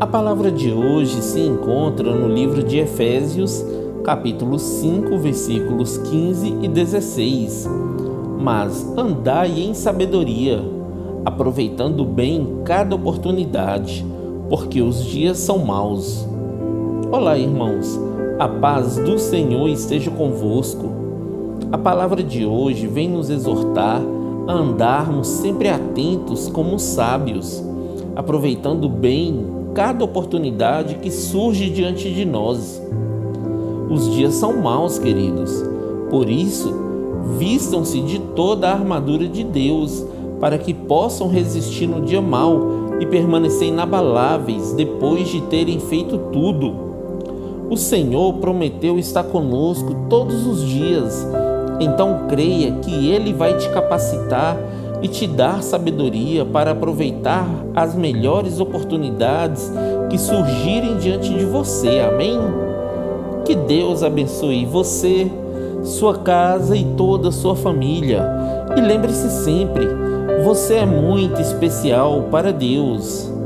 A palavra de hoje se encontra no livro de Efésios, capítulo 5, versículos 15 e 16. Mas andai em sabedoria, aproveitando bem cada oportunidade, porque os dias são maus. Olá, irmãos. A paz do Senhor esteja convosco. A palavra de hoje vem nos exortar a andarmos sempre atentos como sábios, aproveitando bem cada oportunidade que surge diante de nós. Os dias são maus, queridos. Por isso, vistam-se de toda a armadura de Deus, para que possam resistir no dia mau e permanecer inabaláveis depois de terem feito tudo. O Senhor prometeu estar conosco todos os dias, então creia que Ele vai te capacitar e te dar sabedoria para aproveitar as melhores oportunidades que surgirem diante de você. Amém? Que Deus abençoe você, sua casa e toda a sua família. E lembre-se sempre, você é muito especial para Deus.